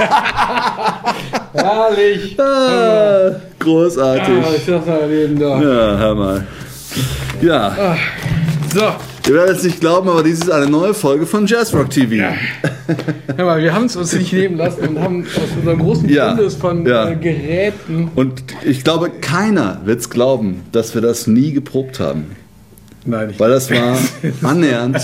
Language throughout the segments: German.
Herrlich. Ah, großartig. Ah, ich sag mal eben da. Ja, hör mal. Ja, So, ihr werdet es nicht glauben, aber dies ist eine neue Folge von Jazzrock TV. hör mal, wir haben es uns nicht nehmen lassen und haben aus unserem großen Ja, Fundus von ja. äh, Geräten. Und ich glaube, keiner wird es glauben, dass wir das nie geprobt haben. Nein, ich, Weil das war annähernd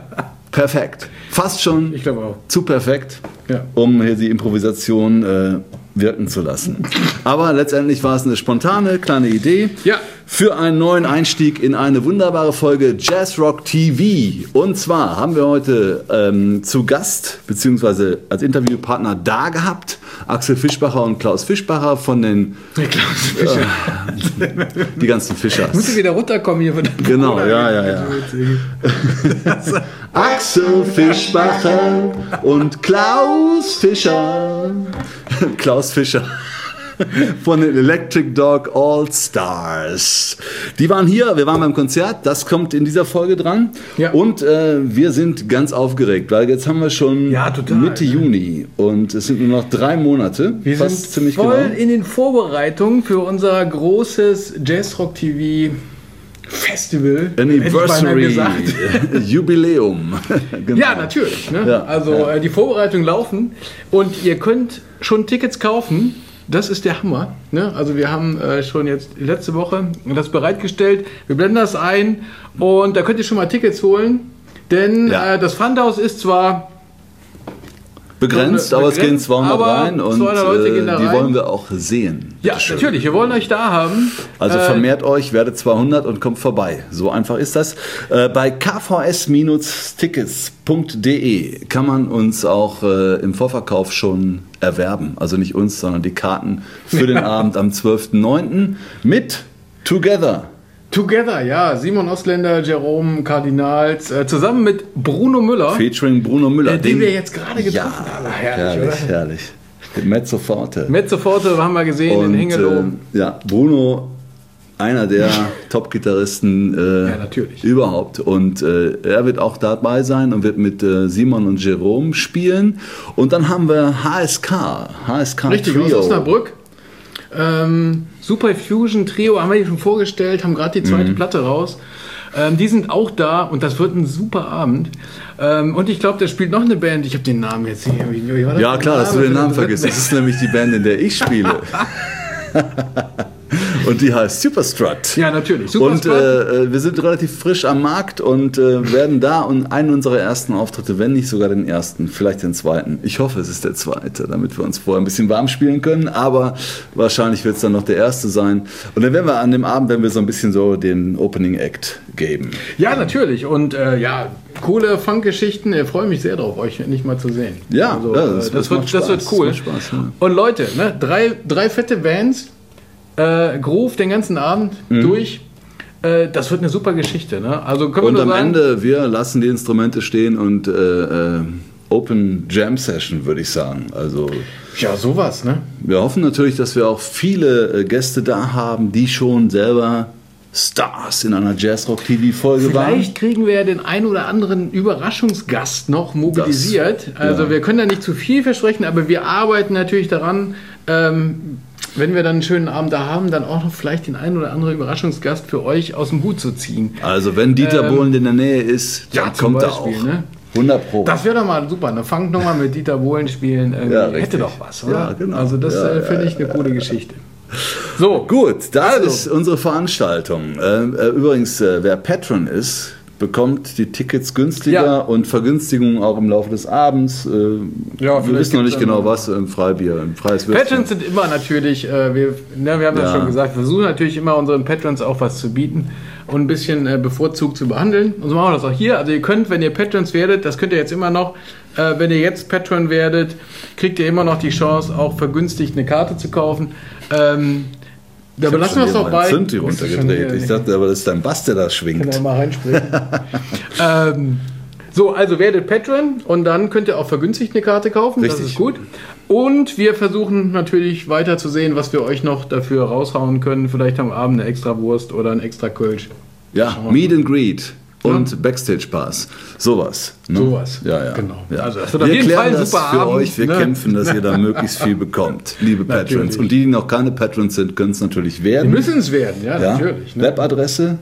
perfekt. Fast schon ich auch. zu perfekt, Ja. um hier die Improvisation äh, wirken zu lassen. Aber letztendlich war es eine spontane kleine Idee Ja. für einen neuen Einstieg in eine wunderbare Folge Jazz Rock TV. Und zwar haben wir heute ähm, zu Gast beziehungsweise als Interviewpartner da gehabt Axel Fischbacher und Klaus Fischbacher von den Fischer. die ganzen Fischers. Muss ich wieder runterkommen hier von der Genau, ja, ja, ja. Axel Fischbacher und Klaus Fischer. Klaus Fischer. Von den Electric Dog All Stars. Die waren hier, wir waren beim Konzert, das kommt in dieser Folge dran. Ja. Und äh, wir sind ganz aufgeregt, weil jetzt haben wir schon Ja, Mitte? Juni und es sind nur noch drei Monate. Wir sind ziemlich voll genau. in den Vorbereitungen für unser großes Jazzrock TV Festival. Anniversary, gesagt. Jubiläum. Genau. Ja, natürlich. Ne? Ja, also ja. Äh, die Vorbereitungen laufen und ihr könnt schon Tickets kaufen. Das ist der Hammer. Ne? Also wir haben äh, schon jetzt letzte Woche das bereitgestellt. Wir blenden das ein und da könnt ihr schon mal Tickets holen. Denn Ja. äh, das Fundhaus ist zwar Begrenzt, Be- aber es gehen begrenzt, 200 aber rein und 200 Leute gehen äh, da die rein. wollen wir auch sehen. ja Bitteschön. natürlich. Wir wollen euch da haben. Also Äh, vermehrt euch, werdet 200 und kommt vorbei. So einfach ist das. Äh, bei kvs-tickets.de kann man uns auch äh, im Vorverkauf schon erwerben. Also nicht uns, sondern die Karten für den Abend am 12.09. mit Together. Together, ja. Simon Ostländer, Jerome Kardinals, äh, zusammen mit Bruno Müller. Featuring Bruno Müller. Äh, den wir jetzt gerade getroffen ja, haben. Herrlich, herrlich, oder? herrlich. Mit Mezzo Forte. Mezzo Forte haben wir gesehen in Hengelo. äh, ja, Bruno, einer der Top-Gitarristen äh, Ja, überhaupt. Und äh, er wird auch dabei sein und wird mit äh, Simon und Jerome spielen. Und dann haben wir HSK, HSK Richtig, aus Trio. Osnabrück. Ähm, Super Fusion Trio haben wir hier schon vorgestellt, haben gerade die zweite Mhm. Platte raus. Ähm, die sind auch da und das wird ein super Abend. Ähm, und ich glaube, da spielt noch eine Band. Ich habe den Namen jetzt hier. Wie, wie Ja, klar, dass du den Namen vergisst. Das ist nämlich die Band, in der ich spiele. und die heißt Superstrut. Ja, natürlich. Super und äh, äh, wir sind relativ frisch am Markt und äh, werden da und einen unserer ersten Auftritte, wenn nicht sogar den ersten, vielleicht den zweiten. Ich hoffe, es ist der zweite, damit wir uns vorher ein bisschen warm spielen können. Aber wahrscheinlich wird es dann noch der erste sein. Und dann werden wir an dem Abend, wenn wir so ein bisschen so den Opening Act geben. Ja, natürlich. Und äh, ja, coole Funk-Geschichten. Ich freue mich sehr drauf, euch endlich mal zu sehen. Ja, also, ja, äh, das- das, wird, das wird cool. das Spaß, ja. Und Leute, ne, drei, drei fette Bands, äh, Groove den ganzen Abend Mhm. durch. Äh, das wird eine super Geschichte. Ne? Also können wir Und am sagen, Ende, wir lassen die Instrumente stehen und äh, äh, Open Jam Session, würde ich sagen. Also ja, sowas, ne? wir hoffen natürlich, dass wir auch viele äh, Gäste da haben, die schon selber Stars in einer Jazzrock-TV-Folge waren. Vielleicht kriegen wir ja den ein oder anderen Überraschungsgast noch mobilisiert. Das- also ja. wir können da nicht zu viel versprechen, aber wir arbeiten natürlich daran, ähm, wenn wir dann einen schönen Abend da haben, dann auch noch vielleicht den ein oder anderen Überraschungsgast für euch aus dem Hut zu ziehen. Also wenn Dieter Ähm, Bohlen in der Nähe ist, ja, dann zum kommt er auch. ne? 100 Pro. Das wäre doch mal super. Ne? Fangt nochmal mit Dieter Bohlen spielen. Irgendwie. Ja, Hätte doch was, oder? Ja, genau. Also das Ja, äh, ja, finde ich eine coole Geschichte. So, Gut, das Also. ist unsere Veranstaltung. Äh, äh, übrigens, äh, wer Patron ist, bekommt die Tickets günstiger Ja. und Vergünstigungen auch im Laufe des Abends. Äh, Ja, wir wissen noch nicht genau was im Freibier, im freies Würstchen. Patrons sind immer natürlich, äh, wir, ne, wir haben das Ja. schon gesagt, wir versuchen natürlich immer unseren Patrons auch was zu bieten und ein bisschen äh, bevorzugt zu behandeln. Und so machen wir das auch hier. Also ihr könnt, wenn ihr Patrons werdet, das könnt ihr jetzt immer noch, äh, wenn ihr jetzt Patron werdet, kriegt ihr immer noch die Chance, auch vergünstigt eine Karte zu kaufen. Ähm, da Ich hab belassen wir es meinen bei. Schon runtergedreht. Ich dachte, aber das ist dein Bass, der da Kann schwingt. er mal reinspringen. ähm, so, also werdet Patron und dann könnt ihr auch vergünstigt eine Karte kaufen. Das Richtig. ist gut. Und wir versuchen natürlich weiter zu sehen, was wir euch noch dafür raushauen können. Vielleicht am Abend eine extra Wurst oder ein extra Kölsch. Ja, Meet and Greet und Backstage Pass. Sowas. Ne? Sowas. Ja, ja. Genau. Ja. Also, das wir klären das super für Abend, euch. Wir ne? kämpfen, dass ihr da möglichst viel bekommt, liebe Patrons. Natürlich. Und die, die noch keine Patrons sind, können es natürlich werden. müssen es werden, ja, ja? natürlich. Ne? Webadresse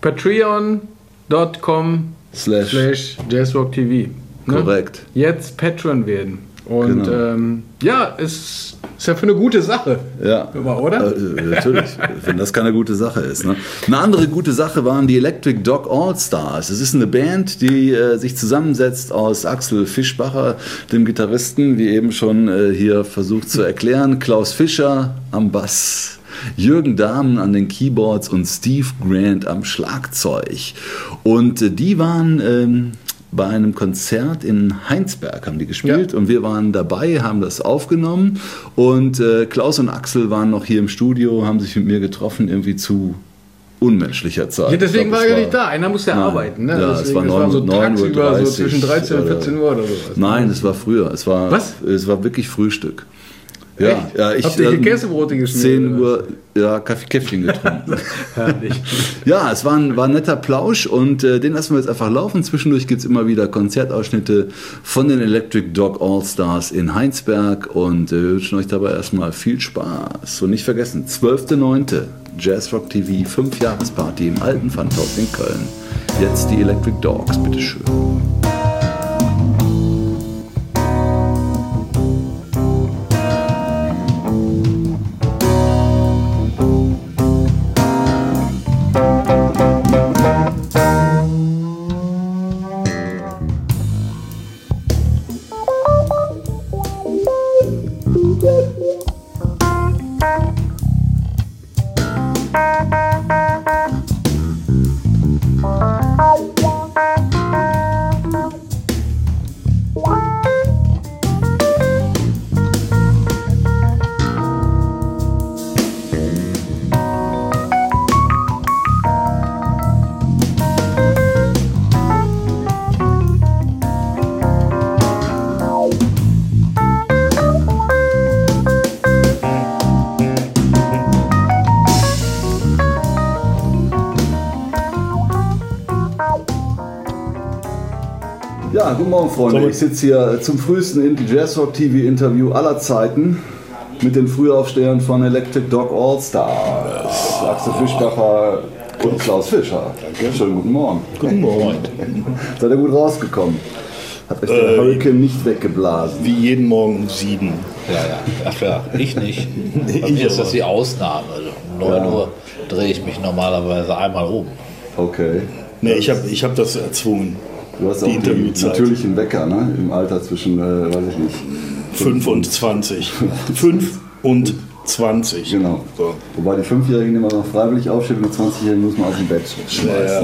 Patreon.com slash. slash jazzrocktv. Ne? Korrekt. Jetzt Patron werden. Und Genau. ähm, ja, es ist ja für eine gute Sache. Ja. Aber, oder? Äh, natürlich, wenn das keine gute Sache ist. Ne? Eine andere gute Sache waren die Electric Dog All-Stars. Es ist eine Band, die äh, sich zusammensetzt aus Axel Fischbacher, dem Gitarristen, wie eben schon äh, hier versucht zu erklären, Klaus Fischer am Bass. Jürgen Dahmen an den Keyboards und Steve Grant am Schlagzeug. Und äh, die waren ähm, bei einem Konzert in Heinsberg haben die gespielt und wir waren dabei, haben das aufgenommen und äh, Klaus und Axel waren noch hier im Studio, haben sich mit mir getroffen, irgendwie zu unmenschlicher Zeit. Ja, deswegen glaub, war er nicht da. Einer musste Nein. arbeiten. Ne? Ja, es deswegen, war es war 9 so 9 Uhr tagsüber, so 30 zwischen 13 und oder- 14 Uhr oder sowas. Nein, es war früher. Es war, Was? Es war wirklich Frühstück. Ja, ja, ich hier ähm, Käsebrote geschmiert, 10 oder Uhr, ja, Kaffee, Käffchen getrunken. Herrlich. Ja, es war ein, war ein netter Plausch und äh, den lassen wir jetzt einfach laufen. Zwischendurch gibt es immer wieder Konzertausschnitte von den Electric Dog All-Stars in Heinsberg und äh, wir wünschen euch dabei erstmal viel Spaß. Und nicht vergessen, 12.09. Jazzrock TV 5 Jahresparty im alten Pfandhaus in Köln. Jetzt die Electric Dogs, bitteschön. Ja, Freunde. Ich sitze hier zum frühesten Jazzrock TV Interview aller Zeiten mit den Frühaufstehern von Electric Dog All Stars. Axel Fischbacher und Klaus Fischer. Schönen guten Morgen. Guten Morgen. Seid ihr gut rausgekommen? Hat euch der Äh, Hurricane nicht weggeblasen? Wie jeden Morgen um sieben. Ja, ja. Ach ja, ich nicht. Bei ich mir ist das die Ausnahme. Also um 9 Uhr drehe ich mich normalerweise einmal um. Okay. Nee, ich habe ich hab das erzwungen. Du hast Die auch die natürlichen Wecker, ne? Im Alter zwischen, äh, weiß ich nicht. 5 und 20. 5 und 20. Genau. So. Wobei die Fünfjährigen immer noch freiwillig aufstehen und die 20-Jährigen muss man aus dem Bett schmeißen. Ja,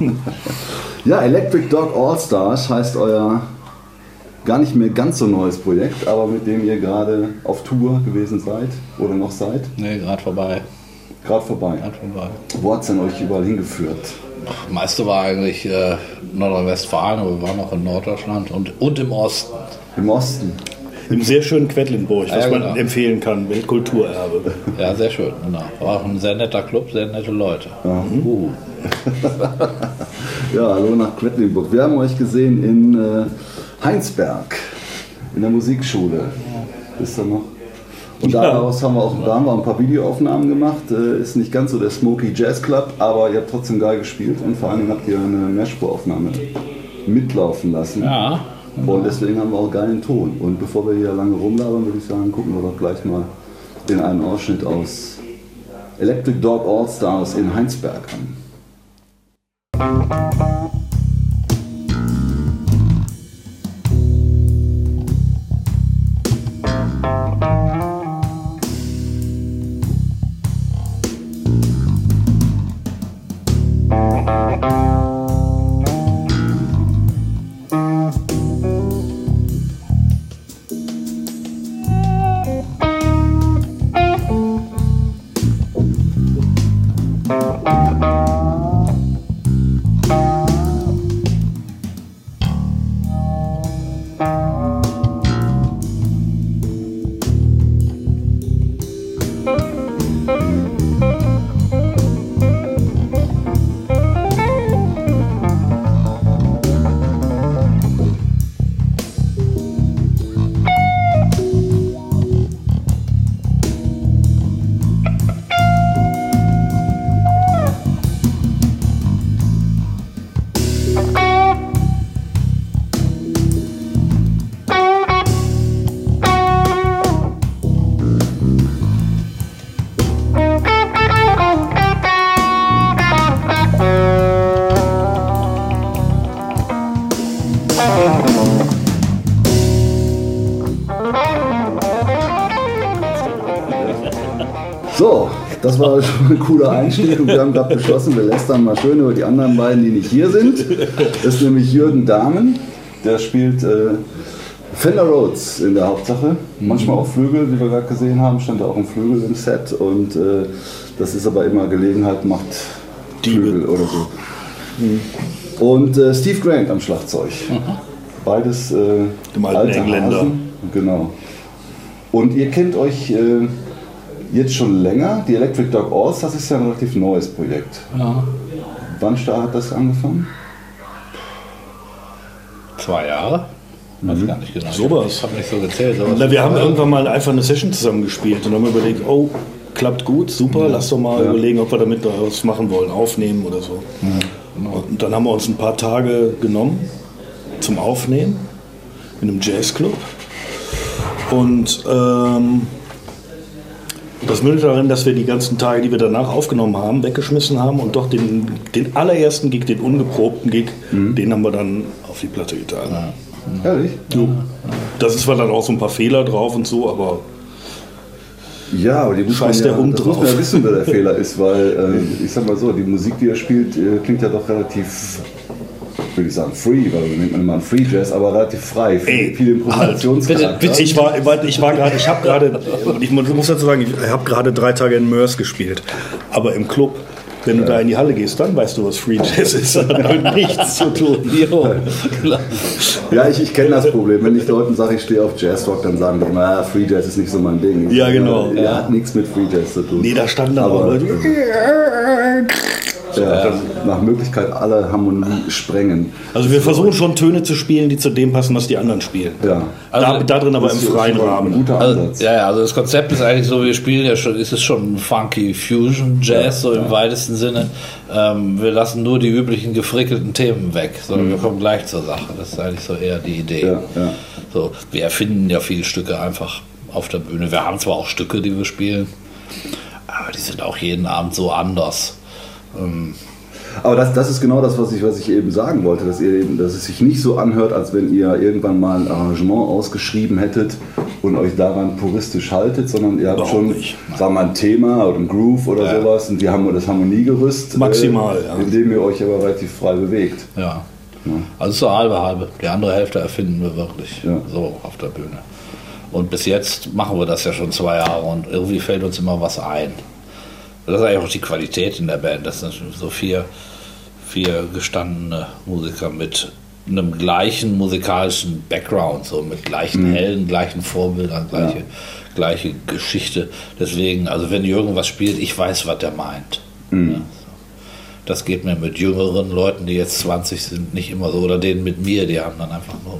ja. Ja, Electric Dog All Stars heißt euer gar nicht mehr ganz so neues Projekt, aber mit dem ihr gerade auf Tour gewesen seid oder noch seid. Nee, gerade vorbei. Gerade vorbei. Gerade vorbei. Wo hat es denn euch überall hingeführt? Das meiste war eigentlich äh, Nordrhein-Westfalen, aber wir waren auch in Norddeutschland und, und im Osten. Im Osten. Im sehr schönen Quedlinburg, was Ja, man genau. empfehlen kann, Weltkulturerbe. Ja, sehr schön, genau. War auch ein sehr netter Club, sehr nette Leute. Uh. Ja, hallo nach Quedlinburg. Wir haben euch gesehen in äh, Heinsberg, in der Musikschule. Ist da noch? Und daraus haben wir auch da haben wir ein paar Videoaufnahmen gemacht. Äh, ist nicht ganz so der Smoky Jazz Club, aber ihr habt trotzdem geil gespielt und vor allen Dingen habt ihr eine Mehrspuraufnahme mitlaufen lassen. Ja, Und deswegen haben wir auch geilen Ton. Und bevor wir hier lange rumlabern, würde ich sagen, gucken wir doch gleich mal den einen Ausschnitt aus Electric Dog All Stars in Heinsberg an. So, das war schon ein cooler Einstieg und wir haben gerade beschlossen, wir lästern mal schön über die anderen beiden, die nicht hier sind. Das ist nämlich Jürgen Dahmen, der spielt äh, Fender Rhodes in der Hauptsache. Manchmal auch Flügel, wie wir gerade gesehen haben, stand da auch ein Flügel im Set und äh, das ist aber immer Gelegenheit, macht Flügel oder so. Und äh, Steve Grant am Schlagzeug. Beides äh, alte Engländer. Hasen. Genau. Und ihr kennt euch äh, jetzt schon länger. Die Electric Dog Alls, das ist ja ein relativ neues Projekt. ja. Wann da hat das angefangen? zwei Jahre. Weiß gar nicht genau. Sowas. Ich habe nicht so gezählt. sowas. Na, wir haben irgendwann mal einfach eine Session zusammen gespielt und haben überlegt, oh, klappt gut, super, lass doch mal überlegen, ob wir damit noch was machen wollen, aufnehmen oder so. Und dann haben wir uns ein paar Tage genommen zum Aufnehmen in einem Jazzclub. Und ähm, das mündete darin, dass wir die ganzen Tage, die wir danach aufgenommen haben, weggeschmissen haben und doch den, den allerersten Gig, den ungeprobten Gig, den haben wir dann auf die Platte getan. Ehrlich? Das ist zwar dann auch so ein paar Fehler drauf und so, aber Ja, aber die muss Scheiß man der ja, Hund das muss man drauf. ja wissen, wer der Fehler ist, weil äh, ich sag mal so, die Musik, die er spielt, äh, klingt ja doch relativ, würde ich sagen, free, weil nennt man immer einen Free Jazz, aber relativ frei, Ey, viel Improvisationscharakter. Bitte, ich war, ich war gerade, ich habe gerade, ich muss dazu sagen, ich habe gerade drei Tage in Mörs gespielt, aber im Club. Wenn du da in die Halle gehst, dann weißt du, was Free Jazz ist. Das hat damit nichts zu tun. Jo. Ja, ich, ich kenne das Problem. Wenn ich Leuten sage, ich stehe auf Jazzrock, dann sagen die immer, ah, Free Jazz ist nicht so mein Ding. Ich Ja, genau. Ja, hat nichts mit Free Jazz zu tun. Nee, da standen dann auch Aber, Leute. Ja, nach Möglichkeit alle Harmonie sprengen. Also wir versuchen schon Töne zu spielen, die zu dem passen, was die anderen spielen. Ja. Da, da drin aber im freien Rahmen. guter Also, Ansatz. ja, ja, also das Konzept ist eigentlich so, wir spielen ja schon, ist es schon funky Fusion Jazz, so im weitesten Sinne. Ähm, wir lassen nur die üblichen gefrickelten Themen weg, sondern wir kommen gleich zur Sache. Das ist eigentlich so eher die Idee. Ja, ja. So, wir erfinden ja viele Stücke einfach auf der Bühne. Wir haben zwar auch Stücke, die wir spielen, aber die sind auch jeden Abend so anders. Ähm, Aber das, das ist genau das, was ich, was ich eben sagen wollte, dass, ihr eben, dass es sich nicht so anhört, als wenn ihr irgendwann mal ein Arrangement ausgeschrieben hättet und euch daran puristisch haltet, sondern ihr habt schon nicht. sagen mal, ein Thema oder ein Groove oder Ja. sowas und wir haben das Harmoniegerüst, Maximal, äh, ja. in dem ihr euch aber relativ frei bewegt. ja. Also so halbe halbe. Die andere Hälfte erfinden wir wirklich Ja. so auf der Bühne. Und bis jetzt machen wir das ja schon zwei Jahre und irgendwie fällt uns immer was ein. Das ist eigentlich auch die Qualität in der Band. Das sind so vier, vier gestandene Musiker mit einem gleichen musikalischen Background, so mit gleichen Mhm. Helden, gleichen Vorbildern, gleiche, gleiche Geschichte. Deswegen, also wenn Jürgen was spielt, ich weiß, was der meint. Mhm. Ja, so. Das geht mir mit jüngeren Leuten, die jetzt 20 sind, nicht immer so. Oder denen mit mir, die haben dann einfach nur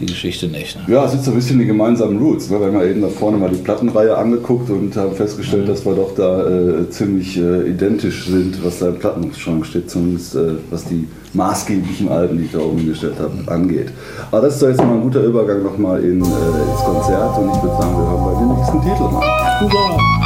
die Geschichte nicht. Ne? Ja, es sind so ein bisschen die gemeinsamen Roots. Ne? Wir haben ja eben da vorne mal die Plattenreihe angeguckt und haben festgestellt, dass wir doch da äh, ziemlich äh, identisch sind, was da im Plattenschrank steht, zumindest äh, was die maßgeblichen Alben, die ich da oben gestellt habe, angeht. Aber das ist doch jetzt mal ein guter Übergang nochmal in, äh, ins Konzert und ich würde sagen, wir hören bei dem nächsten Titel mal. Steve,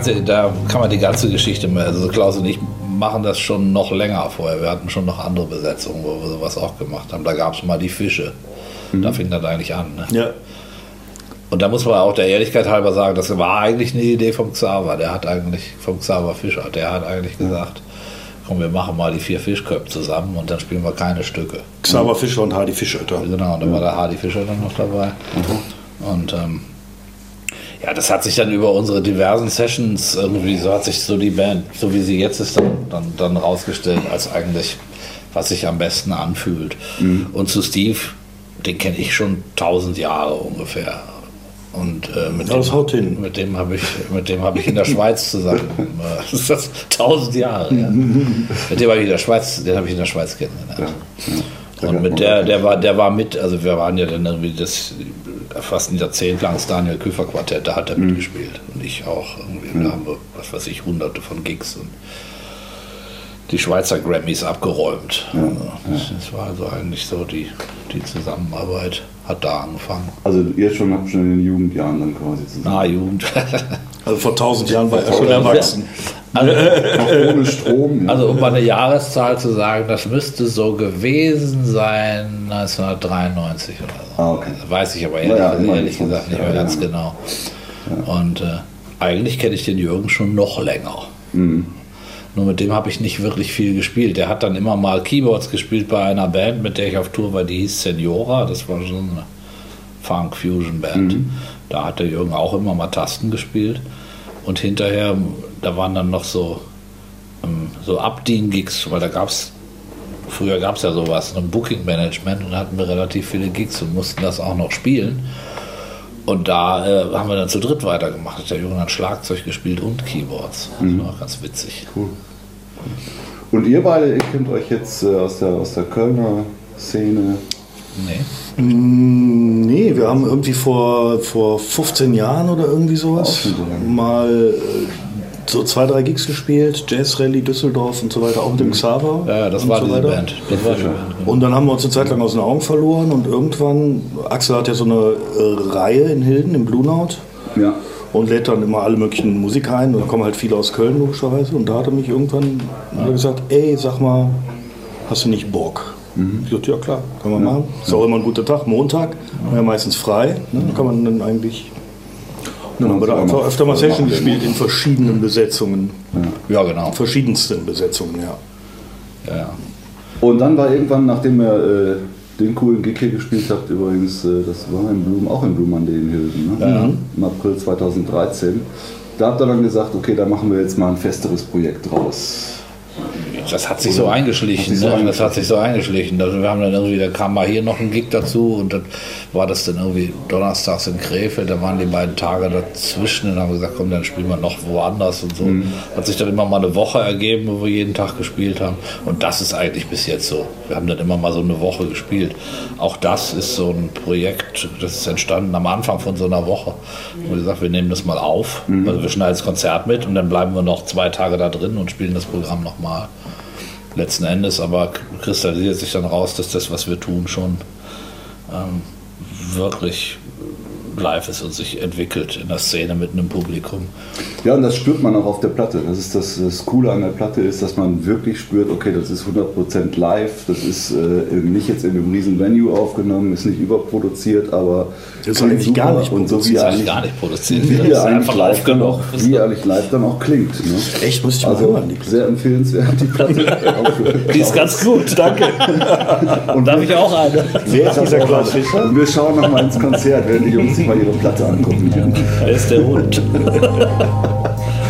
Ganze, da kann man die ganze Geschichte mehr. Also Klaus und ich machen das schon noch länger vorher. Wir hatten schon noch andere Besetzungen, wo wir sowas auch gemacht haben. Da gab es mal die Fische. Da fing das eigentlich an. Ne? Ja. Und da muss man auch der Ehrlichkeit halber sagen, das war eigentlich eine Idee vom Xaver. Der hat eigentlich, vom Xaver Fischer, der hat eigentlich gesagt, komm, wir machen mal die vier Fischköpfe zusammen und dann spielen wir keine Stücke. Xaver Fischer und Hardy Fischötter. Genau, und dann war der Hardy Fischer dann noch dabei. Und ähm, ja, das hat sich dann über unsere diversen Sessions irgendwie, so hat sich so die Band, so wie sie jetzt ist, dann, dann, dann rausgestellt, als eigentlich, was sich am besten anfühlt. Und zu Steve, den kenne ich schon tausend Jahre ungefähr. Und äh, mit, Ja, das hin. mit dem habe ich, mit dem habe ich in der Schweiz zusammen. äh, das ist das tausend Jahre. Ja. mit dem habe ich in der Schweiz, den habe ich in der Schweiz kennengelernt. Und mit der, der war, der war mit, also wir waren ja dann irgendwie das fast ein Jahrzehnt lang das Daniel Küfer Quartett, da hat er mitgespielt. Und ich auch. Irgendwie, Da haben wir, was weiß ich, hunderte von Gigs und die Schweizer Grammys abgeräumt. Also, das, das war also eigentlich so die, die Zusammenarbeit, hat da angefangen. Also ihr schon habt schon in den Jugendjahren dann quasi zusammen. Na, Jugend. Also vor tausend Jahren war er schon erwachsen. Also, ohne Strom. ja. Also um mal eine Jahreszahl zu sagen, das müsste so gewesen sein 1993 oder so. Ah, okay. Weiß ich aber ehrlich, immerhin ehrlich 20 gesagt nicht mehr ganz ja. genau. Und äh, eigentlich kenne ich den Jürgen schon noch länger. Mhm. Nur mit dem habe ich nicht wirklich viel gespielt. Der hat dann immer mal Keyboards gespielt bei einer Band, mit der ich auf Tour war, die hieß Senora. Das war so eine Funk-Fusion-Band. Mhm. Da hat der Jürgen auch immer mal Tasten gespielt. Und hinterher, da waren dann noch so, ähm, so Abdien-Gigs, weil da gab es, früher gab es ja sowas, ein Booking-Management und da hatten wir relativ viele Gigs und mussten das auch noch spielen. Und da äh, haben wir dann zu dritt weitergemacht. Hat der Jürgen dann Schlagzeug gespielt und Keyboards. Das war auch ganz witzig. Und ihr beide, ihr kennt euch jetzt äh, aus, der, aus der Kölner Szene. Nee. Mm, Nee, wir haben irgendwie vor, vor 15 Jahren oder irgendwie sowas schon mal äh, so zwei, drei Gigs gespielt, Jazz Rally Düsseldorf und so weiter, auch mit dem Xaver. Ja, ja, das und war so diese weiter. Band. Das war die Band. genau. Und dann haben wir uns eine Zeit lang aus den Augen verloren und irgendwann, Axel hat ja so eine äh, Reihe in Hilden im Blue Note Ja. und lädt dann immer alle möglichen Musik ein und da kommen halt viele aus Köln logischerweise und da hat er mich irgendwann er gesagt, ey, sag mal, hast du nicht Bock? Ich sagte, ja klar, können wir machen. Ist auch immer ein guter Tag, Montag, ja. meistens frei, ne? da kann man dann eigentlich dann haben wir da einfach öfter mal Session gespielt in verschiedenen Besetzungen. Ja, genau. Verschiedensten Besetzungen, ja. Ja, ja. Und dann war irgendwann, nachdem er äh, den coolen Gig hier gespielt hat, übrigens, äh, das war in Blum, auch in Blumenallee in Hilden, ne? im April 2013, da habt ihr dann gesagt, okay, da machen wir jetzt mal ein festeres Projekt draus. Das hat sich so eingeschlichen. Sich so ne? Das eingeschlichen. hat sich so eingeschlichen. Also wir haben dann irgendwie, da kam mal hier noch ein Gig dazu und dann war das dann irgendwie donnerstags in Krefeld. Da waren die beiden Tage dazwischen und haben gesagt, komm, dann spielen wir noch woanders und so. Mhm. Hat sich dann immer mal eine Woche ergeben, wo wir jeden Tag gespielt haben. Und das ist eigentlich bis jetzt so. Wir haben dann immer mal so eine Woche gespielt. Auch das ist so ein Projekt, das ist entstanden am Anfang von so einer Woche. Wo wir gesagt, wir nehmen das mal auf. Mhm. Also wir schneiden das Konzert mit und dann bleiben wir noch zwei Tage da drin und spielen das Programm nochmal letzten Endes aber kristallisiert sich dann raus, dass das, was wir tun, schon ähm, wirklich live ist und sich entwickelt in der Szene mit einem Publikum. Ja, und das spürt man auch auf der Platte. Das ist das, das Coole an der Platte ist, dass man wirklich spürt, okay, das ist 100% live, das ist äh, nicht jetzt in einem riesen Venue aufgenommen, ist nicht überproduziert, aber Das ist eigentlich gar nicht und so wie Das eigentlich gar nicht produziert. wie Das ist einfach live dann auch, wie eigentlich live dann auch klingt. Ne? Echt, muss ich mal Also hören, sehr empfehlenswert, die Platte. Die ist ganz gut, danke. Und darf ich auch eine? Wer ist dieser Klaus Fischer? Und wir schauen noch mal ins Konzert, während die Jungs sich mal ihre Platte angucken. Da ist der Hund.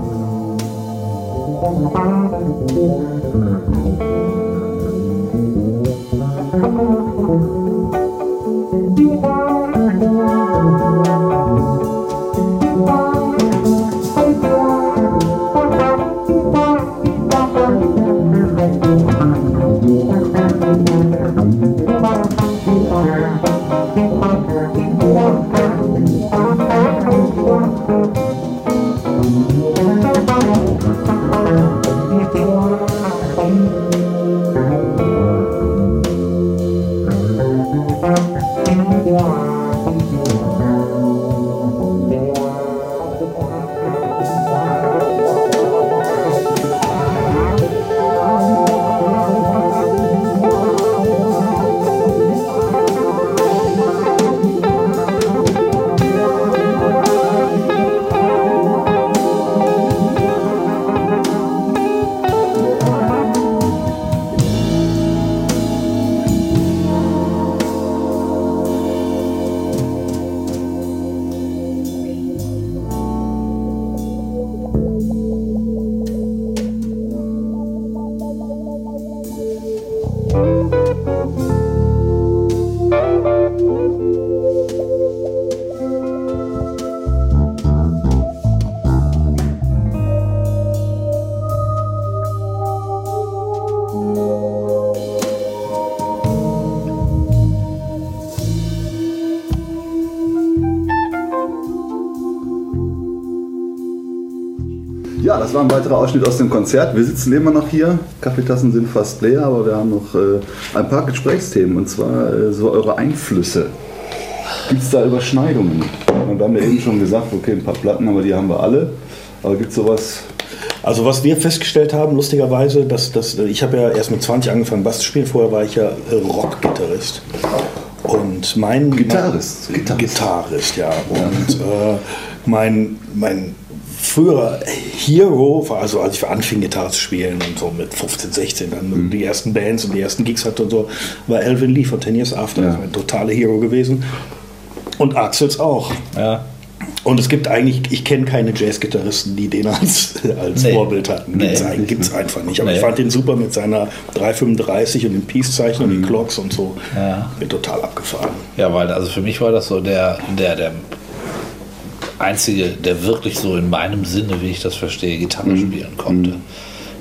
Thank you. Das war ein weiterer Ausschnitt aus dem Konzert. Wir sitzen immer noch hier. Kaffeetassen sind fast leer, aber wir haben noch äh, ein paar Gesprächsthemen und zwar äh, so eure Einflüsse. Gibt es da Überschneidungen? Und wir haben ja eben schon gesagt, okay, ein paar Platten, aber die haben wir alle. Aber gibt es sowas? Also was wir festgestellt haben, lustigerweise, dass, dass ich habe ja erst mit 20 angefangen Bass zu spielen, vorher war ich ja äh, Rockgitarrist. Und mein Gitarrist. Gitarrist, Gitarrist ja. Und äh, mein, mein früherer Hero, war also als ich anfing Gitarre zu spielen und so mit 15, 16 dann Mhm. die ersten Bands und die ersten Gigs hatte und so, war Elvin Lee von 10 Years After. Ja. Ein totaler Hero gewesen. Und Axels auch. Ja. Und es gibt eigentlich, ich kenne keine Jazzgitarristen, die den als, als Nee. Vorbild hatten. Nee. Gibt's ein- Gibt's einfach nicht. Aber Nee. ich fand den super mit seiner 335 und dem Peace-Zeichen und den Clocks und so. Ja. Bin total abgefahren. Ja, weil also für mich war das so der, der, der einzige, der wirklich so in meinem Sinne, wie ich das verstehe, Gitarre spielen konnte.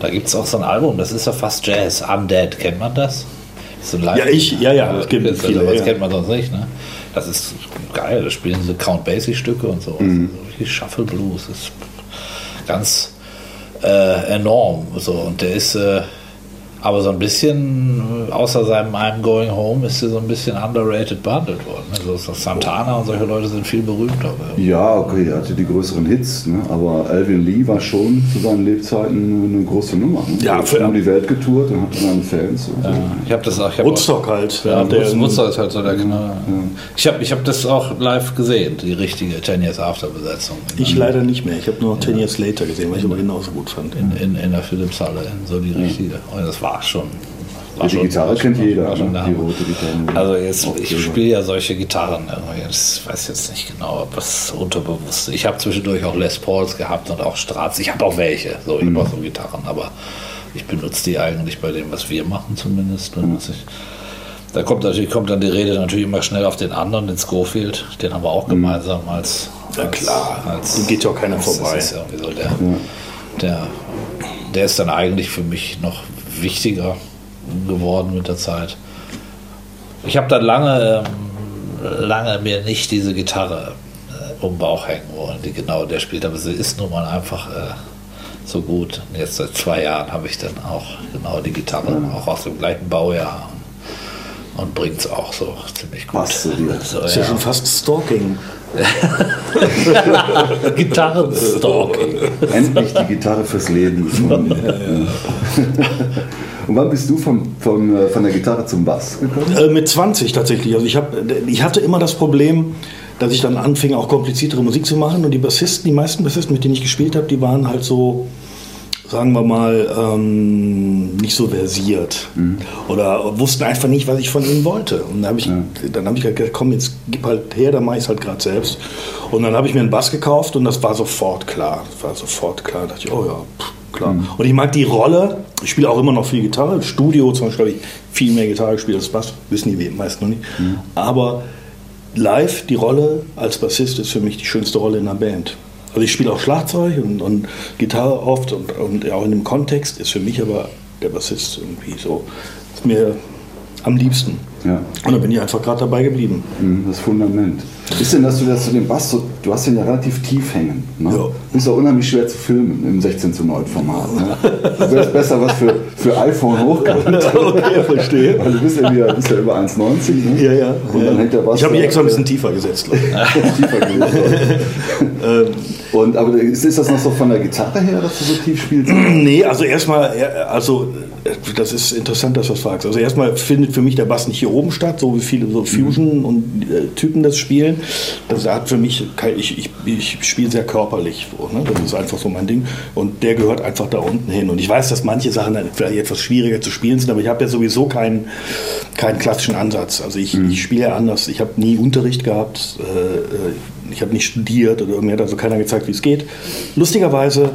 Da gibt es auch so ein Album, das ist ja fast Jazz, Undead, kennt man das? das ist so Ja, ich- ja, ja, es gibt das, viele, Das ja. kennt man sonst nicht, ne? Das ist geil, da spielen sie Count Basie-Stücke und so. Mhm. So Shuffle Blues, ist ganz äh, enorm. So. Und der ist äh, aber so ein bisschen, äh, außer seinem I'm Going Home, ist er so ein bisschen underrated behandelt worden. Also so Santana und solche Leute sind viel berühmter. Ja, okay, er hatte die größeren Hits, ne? aber Alvin Lee war schon zu seinen Lebzeiten eine große Nummer. Ne? Ja, er hat um die Welt getourt und hatte seine Fans. Und so. Ich habe das auch. Ich hab Woodstock halt. Ja, der- Woodstock, ist halt so der Knaller. Ich habe ich hab das auch live gesehen, die richtige 10 Years After Besetzung. Ich leider nicht mehr. Ich habe nur 10 Years Later gesehen, was ich aber genauso gut fand. in, in, in der Philipshalle, so die richtige. Und das war schon. War die schon- Gitarre war kennt schon- jeder, war schon ne? die rote Gitarre. Also jetzt, ich spiele ja solche Gitarren. irgendwie. Ich weiß jetzt nicht genau, ob das unterbewusst ist. Ich habe zwischendurch auch Les Pauls gehabt und auch Strats. Ich habe auch welche. So, ich habe auch so Gitarren, aber ich benutze die eigentlich bei dem, was wir machen zumindest. Benutze ich. Da kommt natürlich kommt dann die Rede natürlich immer schnell auf den anderen, den Schofield. Den haben wir auch gemeinsam als. Ja, klar. Als, geht ja auch keiner vorbei. so der, der, der ist dann eigentlich für mich noch wichtiger geworden mit der Zeit. Ich habe dann lange, ähm, lange mir nicht diese Gitarre äh, um den Bauch hängen wollen, die genau der spielt, aber sie ist nun mal einfach äh, so gut. Und jetzt seit zwei Jahren habe ich dann auch genau die Gitarre, auch aus dem gleichen Baujahr und bringt es auch so ziemlich gut. Passt zu dir. So, Das ist ja ja. schon fast Stalking. Gitarrenstalking. Endlich die Gitarre fürs Leben gefunden. Und wann bist du vom, vom, äh, von der Gitarre zum Bass gekommen? Äh, mit 20 tatsächlich. Also ich, hab, ich hatte immer das Problem, dass ich dann anfing, auch kompliziertere Musik zu machen. Und die Bassisten, die meisten Bassisten, mit denen ich gespielt habe, die waren halt so, sagen wir mal, ähm, nicht so versiert. Oder wussten einfach nicht, was ich von ihnen wollte. Und dann habe ich, dann hab ich halt gedacht, komm, jetzt gib halt her, dann mache ich es halt gerade selbst. Und dann habe ich mir einen Bass gekauft und das war sofort klar. Das war sofort klar. Da dachte ich, oh ja, pff, klar. Und ich mag die Rolle. Ich spiele auch immer noch viel Gitarre. Im Studio zum Beispiel habe ich viel mehr Gitarre gespielt als Bass. Wissen die meisten noch nicht. Aber live, die Rolle als Bassist ist für mich die schönste Rolle in einer Band. Also ich spiele auch Schlagzeug und, und Gitarre oft und, und auch in dem Kontext ist für mich aber der Bassist irgendwie so ist mir am liebsten. Ja. Und da bin ich einfach gerade dabei geblieben. Mhm, Das Fundament. Ist denn, dass du das zu dem Bass, so, du hast den ja relativ tief hängen. Ne? Ja. Ist auch unheimlich schwer zu filmen im 16 zu 9 Format. Ne? Du wärst besser was für, für iPhone hochkant. Okay, verstehe. Weil du bist ja, wieder, bist ja über 1,90. Ne? Ja, ja. Und dann hängt der Bass. ich habe mich extra ein bisschen tiefer gesetzt. tiefer gelegt. Ähm, Und, aber ist, ist das noch so von der Gitarre her, dass du so tief spielst? Nee, also erstmal, also äh, das ist interessant, dass du das fragst. Also erstmal findet für mich der Bass nicht hier oben statt, so wie viele so Fusion und äh, Typen das spielen. Das hat für mich, ich, ich, ich spiele sehr körperlich, so, ne? das ist einfach so mein Ding. Und der gehört einfach da unten hin. Und ich weiß, dass manche Sachen dann vielleicht etwas schwieriger zu spielen sind, aber ich habe ja sowieso keinen, keinen klassischen Ansatz. Also ich, ich spiele ja anders. Ich habe nie Unterricht gehabt, äh, äh, ich habe nicht studiert oder irgendwie hat also keiner gezeigt, wie es geht. Lustigerweise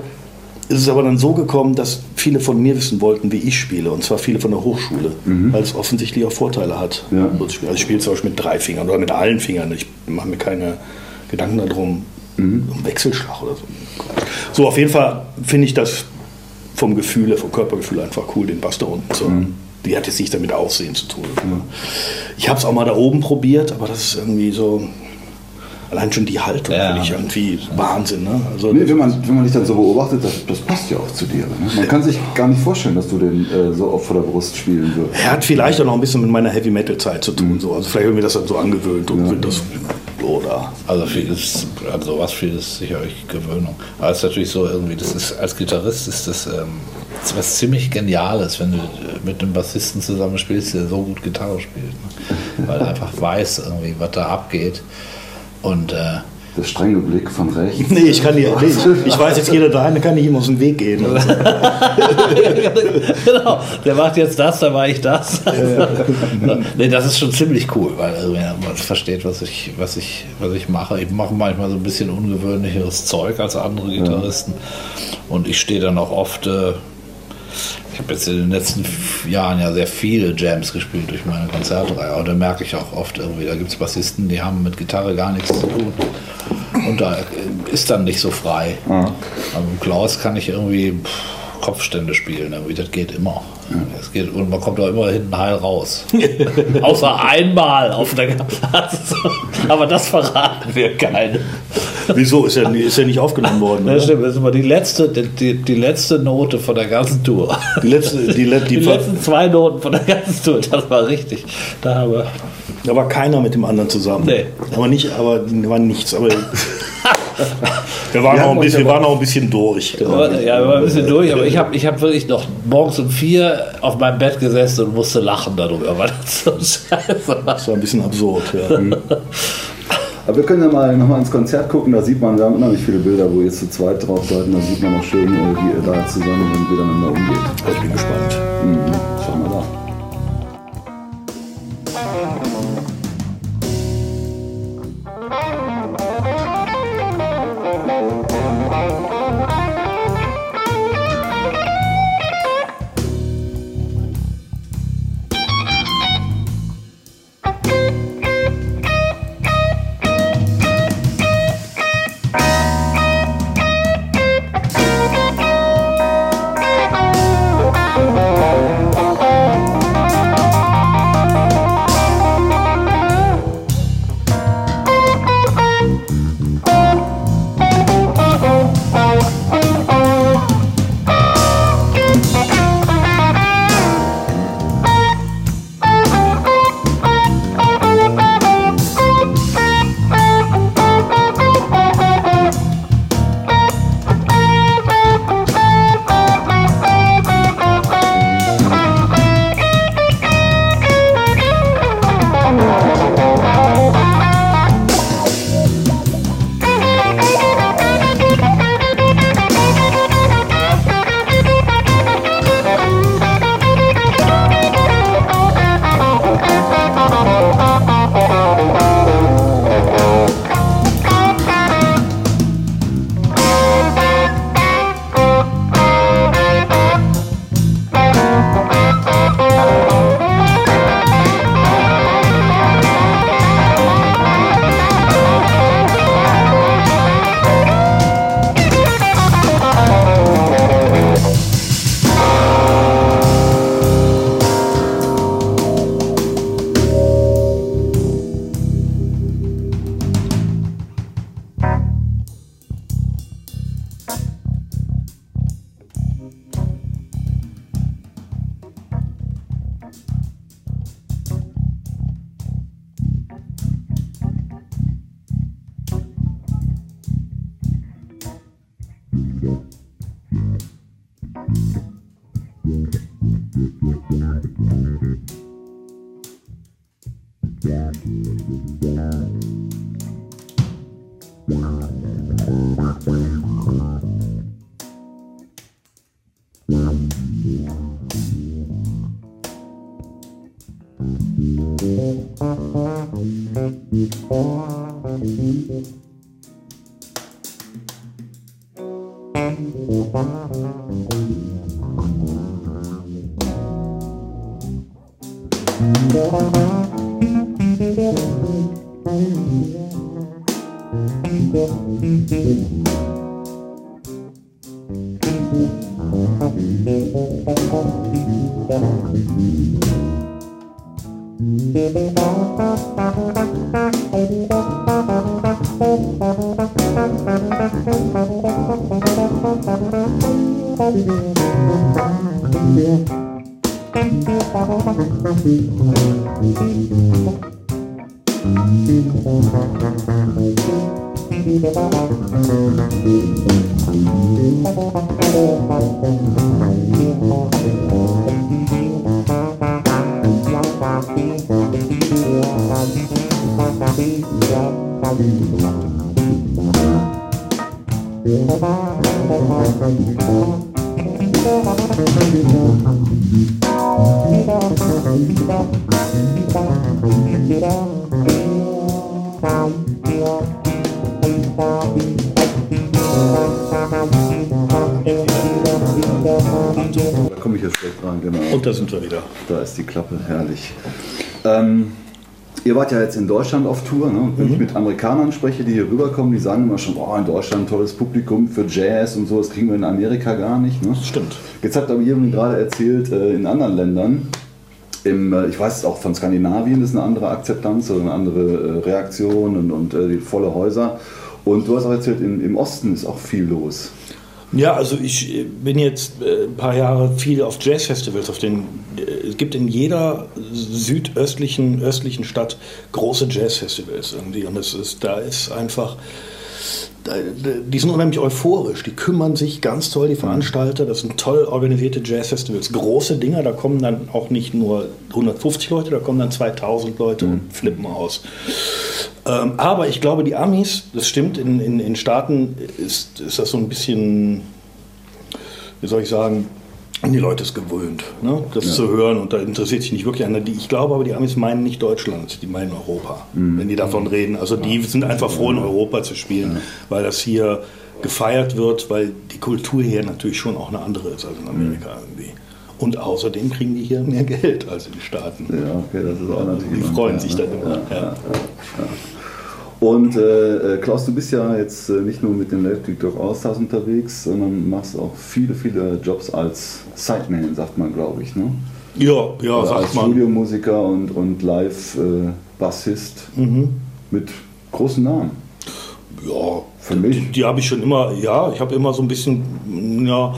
ist es aber dann so gekommen, dass viele von mir wissen wollten, wie ich spiele. Und zwar viele von der Hochschule, weil es offensichtlich auch Vorteile hat. Ja. so zu spielen. Also ich spiele zum Beispiel mit drei Fingern oder mit allen Fingern. Ich mache mir keine Gedanken darum, um Wechselschlag oder so. So, auf jeden Fall finde ich das vom Gefühl, vom Körpergefühl einfach cool, den Bass da unten zu haben. Die hat jetzt nichts damit Aussehen zu tun. Ich habe es auch mal da oben probiert, aber das ist irgendwie so. Allein schon die Haltung Ja. finde ich irgendwie Wahnsinn. Ne? Also, Nee, wenn, man, wenn man dich dann so beobachtet, das, das passt ja auch zu dir. Ne? Man kann sich gar nicht vorstellen, dass du den äh, so oft vor der Brust spielen würdest. er hat vielleicht auch noch ein bisschen mit meiner Heavy Metal Zeit zu tun. So. Also vielleicht habe ich mir das dann so angewöhnt und will das oder Also vieles, also was vieles sicherlich Gewöhnung. Aber es ist natürlich so irgendwie, das ist als Gitarrist ist das, ähm, ist was ziemlich Geniales, wenn du äh, mit einem Bassisten zusammen spielst, der so gut Gitarre spielt. Ne? Weil er einfach weiß irgendwie, was da abgeht. Und äh, Der strenge Blick von rechts. Nee, ich kann nicht. Nee, ich, ich weiß jetzt jeder da, dann kann ich ihm aus dem Weg gehen. Also, genau, der macht jetzt das, dann mache ich das. nee, das ist schon ziemlich cool, weil irgendwie man versteht, was ich, was, ich, was ich mache. Ich mache manchmal so ein bisschen ungewöhnlicheres Zeug als andere Gitarristen. Und ich stehe dann auch oft. Äh, ich habe jetzt in den letzten Jahren ja sehr viele Jams gespielt durch meine Konzertreihe. Aber da merke ich auch oft irgendwie, da gibt es Bassisten, die haben mit Gitarre gar nichts zu tun. Und da äh, ist dann nicht so frei. Aber mit Klaus kann ich irgendwie pff, Kopfstände spielen. Irgendwie, das geht immer. Es geht, und man kommt auch immer hinten heil raus. Außer einmal auf der Platte. Aber das verraten wir keinen. wieso ist er, ist er nicht aufgenommen worden? Das Oder? stimmt, das ist immer die letzte, die, die, letzte Note von der ganzen Tour. Die letzte, die, die, Die letzten zwei Noten von der ganzen Tour, das war richtig. Da haben wir. da war keiner mit dem anderen zusammen. Nee. Aber nicht, aber war nichts. Aber wir waren, noch ein bisschen, waren noch ein bisschen durch. Ja, wir waren ein bisschen durch, aber ich habe ich hab wirklich noch morgens um vier auf meinem Bett gesessen und musste lachen darüber, weil das so scheiße war. Das war ein bisschen absurd. Ja. Aber wir können ja mal nochmal ins Konzert gucken, da sieht man, wir haben unheimlich viele Bilder, wo ihr zu zweit drauf seid und da sieht man auch schön, äh, wie ihr da zusammen und miteinander umgeht. Ich bin gespannt. Mhm. Schauen wir da. Komme ich jetzt schlecht dran, genau. Und da sind wir wieder. Da ist die Klappe, herrlich. Ähm, ihr wart ja jetzt in Deutschland auf Tour. Ne? Und Wenn ich mit Amerikanern spreche, die hier rüberkommen, die sagen immer schon, oh, in Deutschland ein tolles Publikum für Jazz und so, das kriegen wir in Amerika gar nicht. Ne? Stimmt. Jetzt habt aber ihr mir gerade erzählt, äh, in anderen Ländern, im, äh, ich weiß es auch von Skandinavien ist eine andere Akzeptanz oder eine andere äh, Reaktion und, und die volle Häuser. Und du hast auch erzählt, im, im Osten ist auch viel los. Ja, also ich äh, bin jetzt äh, ein paar Jahre viel auf Jazzfestivals. Auf den, äh, es gibt in jeder südöstlichen östlichen Stadt große Jazzfestivals irgendwie. Und es ist, da ist einfach, die sind unheimlich euphorisch. Die kümmern sich ganz toll, die Veranstalter. Das sind toll organisierte Jazzfestivals. Große Dinger, da kommen dann auch nicht nur 150 Leute, da kommen dann 2000 Leute und flippen aus. Ähm, aber ich glaube, die Amis, das stimmt, in, in, in Staaten ist, ist das so ein bisschen, wie soll ich sagen, die Leute es gewöhnt, ne? das zu hören und da interessiert sich nicht wirklich einer. Ich glaube aber, die Amis meinen nicht Deutschland, die meinen Europa, wenn die davon reden. Also die sind einfach froh, in Europa zu spielen, weil das hier gefeiert wird, weil die Kultur hier natürlich schon auch eine andere ist als in Amerika irgendwie. Und außerdem kriegen die hier mehr Geld als in den Staaten. Ja, okay, das ist auch natürlich. Die freuen sich ne? dann immer. Ja, Ja. ja, ja. Und äh, äh, Klaus, du bist ja jetzt äh, nicht nur mit den Electric Dog Allstars unterwegs, sondern machst auch viele, viele Jobs als Sideman, sagt man, glaube ich. Ne? Ja, ja, Oder als sagt man. Studiomusiker und, und Live-Bassist Mhm. mit großen Namen. Ja, Für mich. Die, die habe ich schon immer, ja, ich habe immer so ein bisschen, ja,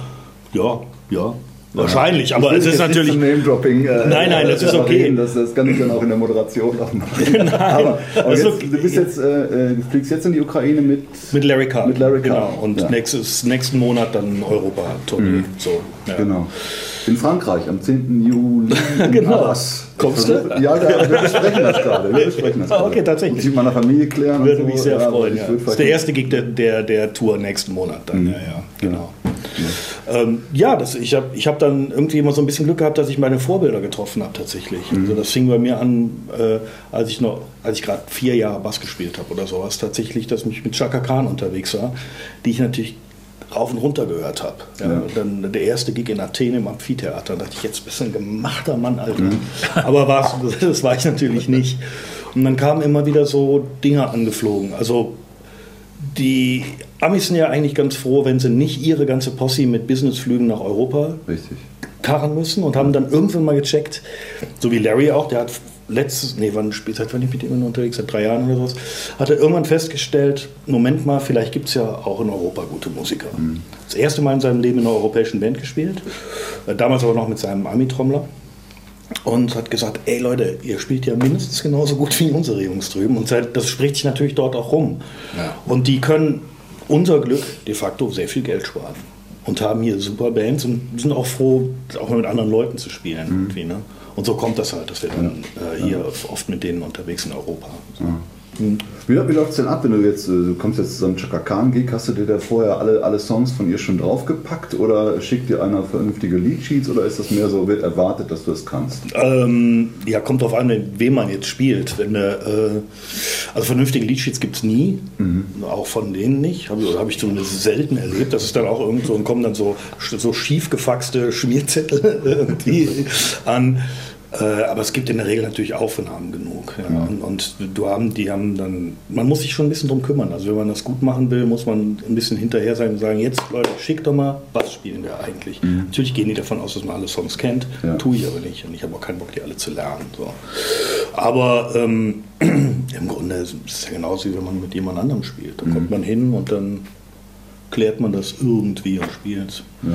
ja, ja, wahrscheinlich, aber es ist natürlich. Name-Dropping. Äh, Nein, nein, das ist äh, okay. Das, das kann ich dann auch in der Moderation noch machen. aber aber ist jetzt, okay. du bist jetzt, äh, äh, du fliegst jetzt in die Ukraine mit. Mit Larry Carr. Mit Larry Carr, Genau. Und ja. nächstes, nächsten Monat dann Europa-Tournee. So, ja. Genau. In Frankreich am 10. Juli. Genau. Arras. Kommst du? Ja, da, wir besprechen das gerade. Wir besprechen das Ah, gerade. okay, tatsächlich. Muss ich meiner Familie klären. Würde und mich so. sehr Ja, freuen. Ja. Das ist der erste Gig der, der, der Tour nächsten Monat dann. Ja, ja, genau. Ähm, ja, das, ich habe ich hab dann irgendwie immer so ein bisschen Glück gehabt, dass ich meine Vorbilder getroffen habe tatsächlich. Also das fing bei mir an, äh, als ich noch, als ich gerade vier Jahre Bass gespielt habe oder sowas, tatsächlich, dass ich mit Chaka Khan unterwegs war, die ich natürlich rauf und runter gehört habe. Ja, Ja. Dann der erste Gig in Athen im Amphitheater, da dachte ich, jetzt bist du ein gemachter Mann, Alter. Aber war's, das war ich natürlich nicht. Und dann kamen immer wieder so Dinge angeflogen. Also die Amis sind ja eigentlich ganz froh, wenn sie nicht ihre ganze Posse mit Businessflügen nach Europa Richtig. karren müssen und haben dann irgendwann mal gecheckt, so wie Larry auch, der hat letztes, nee, wann spielt, seit wann ich mit ihm unterwegs, seit drei Jahren oder sowas, hat er irgendwann festgestellt, Moment mal, vielleicht gibt es ja auch in Europa gute Musiker. Das erste Mal in seinem Leben in einer europäischen Band gespielt, äh, damals aber noch mit seinem Ami-Trommler und hat gesagt, ey Leute, ihr spielt ja mindestens genauso gut wie unsere Jungs drüben und das spricht sich natürlich dort auch rum. Ja. Und die können unser Glück de facto sehr viel Geld sparen und haben hier super Bands und sind auch froh, auch mal mit anderen Leuten zu spielen. Irgendwie, ne? Und so kommt das halt, dass wir dann äh, hier oft mit denen unterwegs in Europa. So. Wie, wie läuft es denn ab, wenn du jetzt, äh, du kommst jetzt zu so einem Chaka Khan Gig, hast du dir da vorher alle, alle Songs von ihr schon draufgepackt oder schickt dir einer vernünftige Leadsheets oder ist das mehr so, wird erwartet, dass du es kannst? Ähm, ja, kommt drauf an, wem man jetzt spielt. Wenn, äh, also vernünftige Leadsheets gibt es nie, auch von denen nicht. Habe hab ich zumindest selten erlebt. Das ist dann auch irgend so und kommen dann so, so schief gefaxte Schmierzettel irgendwie an. Äh, aber es gibt in der Regel natürlich Aufnahmen genug. Ja. Und, und du haben, die haben dann, man muss sich schon ein bisschen drum kümmern. Also wenn man das gut machen will, muss man ein bisschen hinterher sein und sagen, jetzt Leute, schickt doch mal, was spielen wir eigentlich? Natürlich gehen die davon aus, dass man alle Songs kennt, Ja. tue ich aber nicht. Und ich habe auch keinen Bock, die alle zu lernen. So. Aber ähm, im Grunde ist es ja genauso, wie wenn man mit jemand anderem spielt. Da kommt man hin und dann klärt man das irgendwie und spielt. Ja,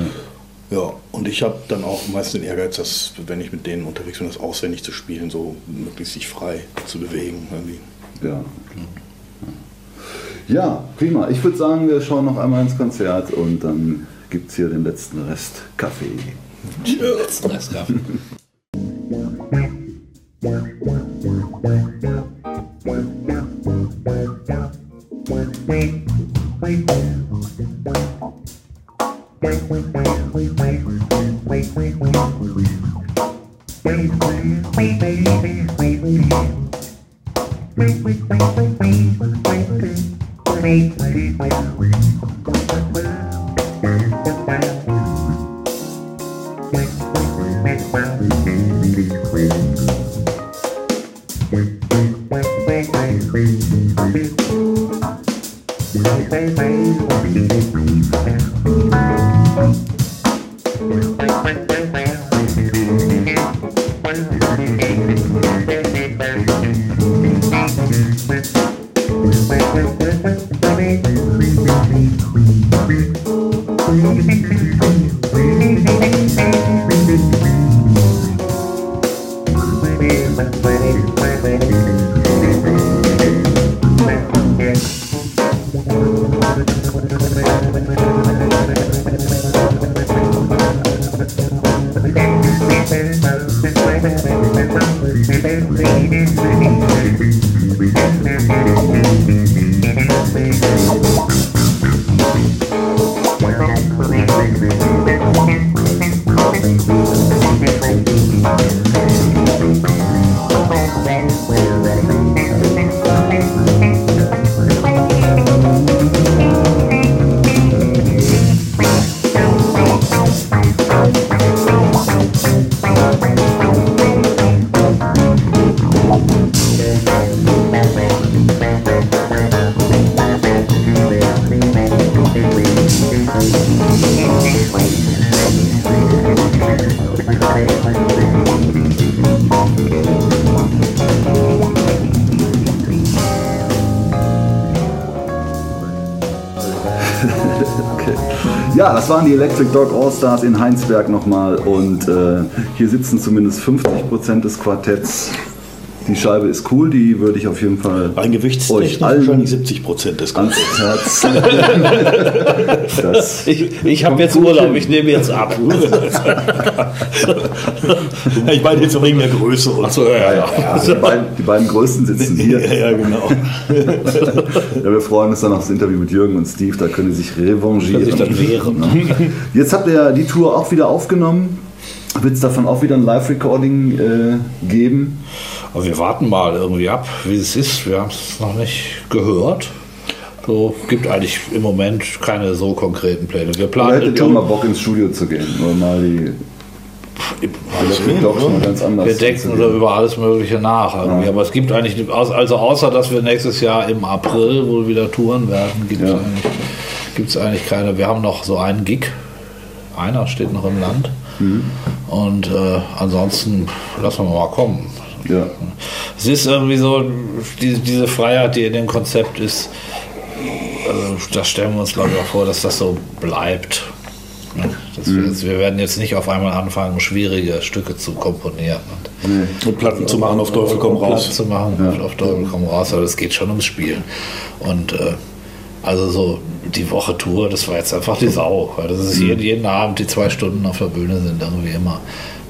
und ich habe dann auch meist den Ehrgeiz, dass, wenn ich mit denen unterwegs bin, das auswendig zu spielen, so möglichst sich frei zu bewegen. Irgendwie. Ja. Ja, prima. Ich würde sagen, wir schauen noch einmal ins Konzert und dann gibt es hier den letzten Rest Kaffee. Letzten Rest Kaffee. Okay. Ja, das waren die Electric Dog All-Stars in Heinsberg nochmal und äh, hier sitzen zumindest 50% des Quartetts. Die Scheibe ist cool, die würde ich auf jeden Fall euch gewichtstechnisch wahrscheinlich 70 Prozent des Ganzen. Herz. das, Ich, ich habe jetzt Urlaub, ich nehme jetzt ab. ich meine jetzt wegen der Größe. Und Achso, ja, ja. ja, die, beiden, die beiden Größten sitzen hier. ja, ja, genau. Ja, wir freuen uns dann auf das Interview mit Jürgen und Steve, da können sie sich revanchieren. Sich dann wehren. Ne? Jetzt habt ihr die Tour auch wieder aufgenommen. Wird es davon auch wieder ein Live-Recording äh, geben? Aber wir warten mal irgendwie ab, wie es ist. Wir haben es noch nicht gehört. So gibt eigentlich im Moment keine so konkreten Pläne. Wir planen hättet ihr mal Bock ins Studio zu gehen? Oder mal die Electric Dogs mal ganz anders wir denken gehen? über alles Mögliche nach. Ja. Aber es gibt eigentlich, also außer dass wir nächstes Jahr im April wohl wieder touren werden, gibt es Ja. eigentlich, eigentlich keine. Wir haben noch so einen Gig. Einer steht noch im Land. Mhm. Und äh, ansonsten lassen wir mal kommen. Ja. Es ist irgendwie so, die, diese Freiheit, die in dem Konzept ist, also das stellen wir uns, glaube ich, auch vor, dass das so bleibt. Ja, dass wir, jetzt, wir werden jetzt nicht auf einmal anfangen, schwierige Stücke zu komponieren und Und Platten zu machen auf Teufel komm Platten raus. zu machen, auf Teufel komm raus, aber es geht schon ums Spielen. Und äh, also so die Woche Tour, das war jetzt einfach die Sau. Weil das ist jeden, jeden Abend, die zwei Stunden auf der Bühne sind irgendwie immer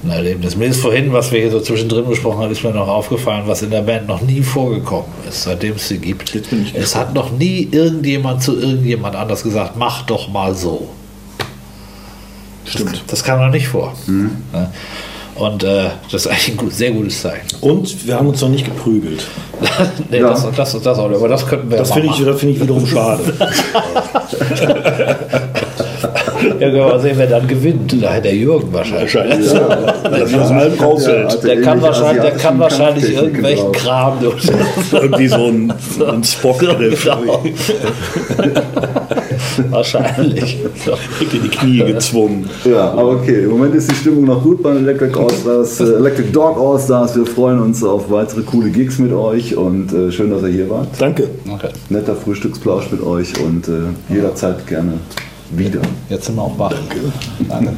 ein Erlebnis. Mir ist vorhin, was wir hier so zwischendrin besprochen haben, ist mir noch aufgefallen, was in der Band noch nie vorgekommen ist, seitdem es sie gibt. Jetzt bin ich es hat noch nie irgendjemand zu irgendjemand anders gesagt, mach doch mal so. Stimmt. Das kam noch nicht vor. Ja. Und äh, das ist eigentlich ein gut, sehr gutes Zeichen. Und wir haben uns noch nicht geprügelt. nee, Ja. das, das, das auch, aber das könnten wir Das mal finde ich, das finde ich wiederum schade. Ja, können wir mal sehen, wer dann gewinnt. Da hat der Jürgen wahrscheinlich. Wahrscheinlich. Ja. Allem raushält. Der kann wahrscheinlich, der kann wahrscheinlich irgendwelchen Genau. Kram durch. Irgendwie so ein, ein Spock-Griff. Genau. wahrscheinlich. So. In die Knie gezwungen. Ja, aber okay, im Moment ist die Stimmung noch gut beim Electric All-Stars, äh, Electric Dog All-Stars. Wir freuen uns auf weitere coole Gigs mit euch und äh, schön, dass ihr hier wart. Danke. Okay. Netter Frühstücksplausch mit euch und äh, jederzeit gerne wieder. Jetzt sind wir auch wach. Danke.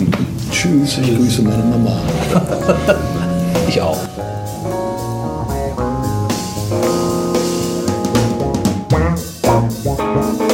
Tschüss, ich grüße meine Mama. Ich auch. Then that